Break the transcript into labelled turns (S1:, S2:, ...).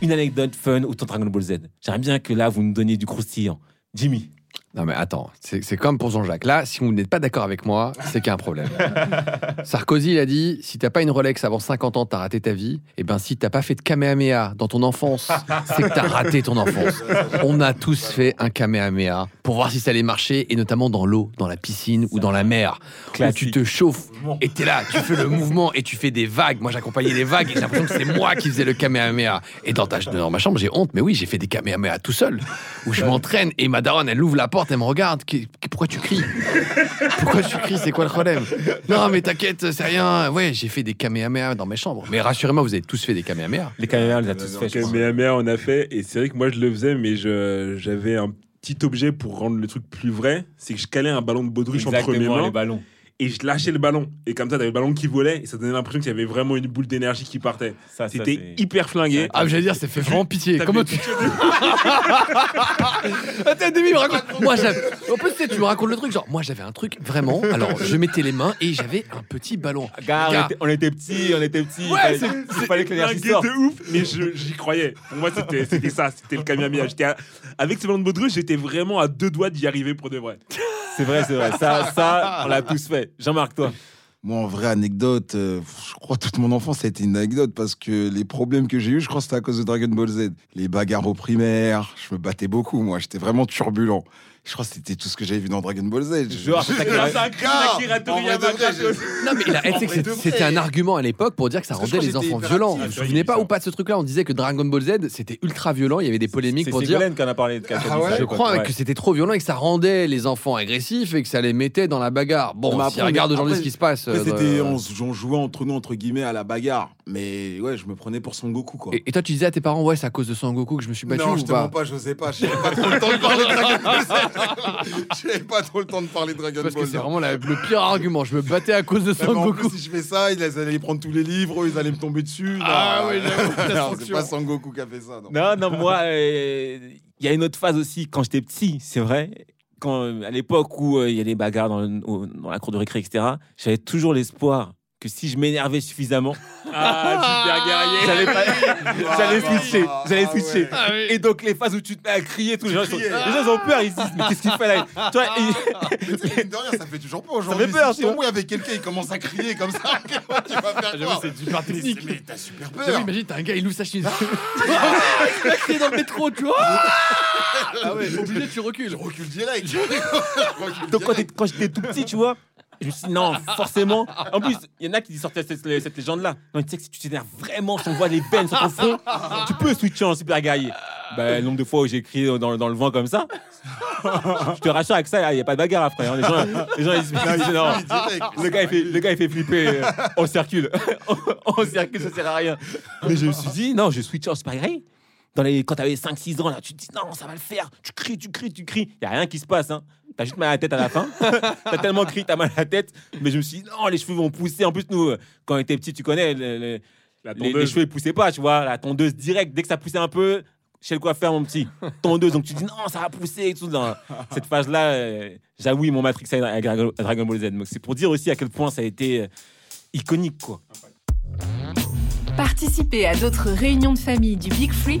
S1: une anecdote fun autour de Dragon Ball Z. J'aimerais bien que là, vous nous donniez du croustillant. Jimmy.
S2: Non mais attends, c'est comme pour Jean-Jacques. Là, si vous n'êtes pas d'accord avec moi, c'est qu'il y a un problème. Sarkozy, il a dit, si t'as pas une Rolex avant 50 ans, t'as raté ta vie. Et ben si t'as pas fait de Kamehameha dans ton enfance, c'est que t'as raté ton enfance. On a tous fait un Kamehameha pour voir si ça allait marcher, et notamment dans l'eau, dans la piscine ou dans la mer, où tu
S1: Classique.
S2: te chauffes et t'es là, tu fais le mouvement et tu fais des vagues. Moi, j'accompagnais les vagues et j'ai l'impression que c'est moi qui faisais le Kamehameha. Et dans, ta, dans ma chambre, j'ai honte, mais oui, j'ai fait des Kamehameha tout seul, où je m'entraîne et ma daronne, elle ouvre la porte, elle me regarde. Pourquoi tu cries? Pourquoi tu cries? C'est quoi le problème? Non, mais t'inquiète, c'est rien. Ouais, j'ai fait des Kamehameha dans mes chambres. Mais rassurez-moi, vous avez tous fait des Kamehameha.
S1: Les caméras, on les a tous fait. je crois.
S3: Kamehameha, on a fait. Et c'est vrai que moi, je le faisais, mais je- j'avais un petit objet pour rendre le truc plus vrai. C'est que je calais un ballon de baudruche en premier
S1: Exactement, les
S3: main
S1: ballons.
S3: Et je lâchais le ballon. Et comme ça, t'avais le ballon qui volait et ça donnait l'impression qu'il y avait vraiment une boule d'énergie qui partait.
S1: Ça, ça,
S3: C'était
S1: c'est-
S3: hyper flingué.
S2: Ah, j'allais dire, ça fait vraiment pitié.
S3: T'as
S2: Comment tu. Attends, Demi, me raconte. Moi, j'avais. En plus, tu sais, tu me racontes le truc. Genre, moi, j'avais un truc vraiment. Alors, je mettais les mains et j'avais un petit ballon.
S1: Gars, on
S2: Gars.
S1: était, on était petits, on était petits.
S2: Ouais,
S1: il fallait, il fallait que l'énergie
S3: Flingué
S1: sorte.
S3: de ouf, mais je- j'y croyais. Pour moi, c'était c'était ça, c'était le. J'étais à- Avec ce ballon de baudruche, j'étais vraiment à deux doigts d'y arriver pour de vrai.
S1: C'est vrai, c'est vrai. Ça, ça, on l'a tous fait. Jean-Marc, toi.
S4: Moi, en vraie anecdote, euh, je crois toute mon enfance a été une anecdote parce que les problèmes que j'ai eu, je crois que c'était à cause de Dragon Ball Z. Les bagarres au primaire, je me battais beaucoup, moi. J'étais vraiment turbulent. Je crois que c'était tout ce que j'avais vu dans Dragon Ball Z. Je-
S1: Genre, c'est
S3: C'est Toriyama.
S2: Non, mais tu sais que c'était- un argument à l'époque pour dire que ça
S4: Parce que je
S2: rendait les enfants violents. Vous vous
S3: Ah,
S2: souvenez pas ou pas de ce truc-là On disait que Dragon Ball Z, c'était ultra violent. Il y avait des polémiques
S1: C'est
S2: pour dire.
S1: Ségolène qui en a parlé.
S4: Ah
S2: Je crois
S1: Ouais.
S2: que c'était trop violent et que ça rendait les enfants agressifs et que ça les mettait dans la bagarre. Bon, si
S4: après,
S2: regarde aujourd'hui ce qui se passe. Euh,
S4: c'était,
S2: euh,
S4: on, on jouait entre nous, entre guillemets, à la bagarre. Mais ouais, je me prenais pour Son Goku, quoi.
S2: Et, et toi, tu disais à tes parents, ouais, c'est à cause de Son Goku que je me suis battu
S4: non,
S2: ou
S4: je te
S2: pas
S4: je sais pas. J'avais pas trop le temps de parler de Dragon Ball Z. J'avais pas trop le temps de parler de Dragon
S2: Parce que
S4: Ball.
S2: c'est
S4: non.
S2: vraiment la- le pire argument. Je me battais à cause de
S4: Même
S2: Son
S4: en
S2: Goku.
S4: plus, si je fais ça, ils allaient prendre tous les livres, eux, ils allaient me tomber dessus.
S2: Ah oui, j'avoue, ta
S4: non,
S2: sanction.
S4: c'est pas Sangoku qui a fait ça. Non.
S1: Non, non, moi, euh, il y a une autre phase aussi quand j'étais petit, c'est vrai. Quand, euh, à l'époque où euh, il y a des bagarres dans, le- au- dans la cour de récré, etc., j'avais toujours l'espoir que si je m'énervais suffisamment,
S3: Ah, super guerrier.
S1: j'allais pas- j'allais switcher. J'allais
S4: Ah
S1: switcher.
S4: ouais.
S1: Et donc, les phases où tu te mets à crier, tous les gens, sont-
S4: Crier.
S1: les gens ont peur, ils se disent, mais qu'est-ce qu'il fait là? Tu vois, et-
S4: Mais tu sais, mine de rien, ça fait toujours peur aujourd'hui.
S1: fait peur,
S4: Si
S1: tu
S4: tombes avec quelqu'un, il commence à crier comme ça. Tu vas faire quoi?
S2: c'est super technique.
S4: Mais t'as super
S2: J'avoue,
S4: peur.
S2: imagine, t'as un gars, il ouvre sa chemise. Il a crié dans le métro, tu vois. Ah ouais, obligé, tu recules.
S4: Je recule direct. Je recule
S1: donc, quand,
S4: direct.
S1: t'es- quand j'étais tout petit, tu vois, je me suis dit, non, forcément. En plus, il y en a qui sortaient cette, cette légende-là. Non, tu sais que si tu t'énerves vraiment, si on voit les veines sur ton front, tu peux switcher en super guerrier. Ben, le nombre de fois où j'ai crié dans, dans le vent comme ça, je te rassure avec ça, il n'y a pas de bagarre après. hein. Les, gens, les gens, ils se disent, non, le gars, il fait, le gars, il fait flipper. euh, On circule. on circule, ça sert à rien. Mais je me suis dit, non, je switch en super guerrier. Dans les, quand t'avais 5-6 ans, là, tu te dis, non, ça va le faire. Tu cries, tu cries, tu cries. Il n'y a rien qui se passe. Hein. T'as juste mal à la tête à la fin. T'as tellement crié, t'as mal à la tête. Mais je me suis dit, non, les cheveux vont pousser. En plus, nous, euh, quand on était petits, tu connais, le- le-
S3: La
S1: les, les cheveux, ils poussaient pas, tu vois. La tondeuse direct, dès que ça poussait un peu, chez le coiffeur, mon petit, tondeuse. Donc tu dis, non, ça va pousser et tout. Dans cette phase-là, euh, j'avoue, ils m'ont matrixé avec Dragon à Dragon Ball Z. Donc c'est pour dire aussi à quel point ça a été euh, iconique, quoi.
S5: Participez à d'autres réunions de famille du Big Free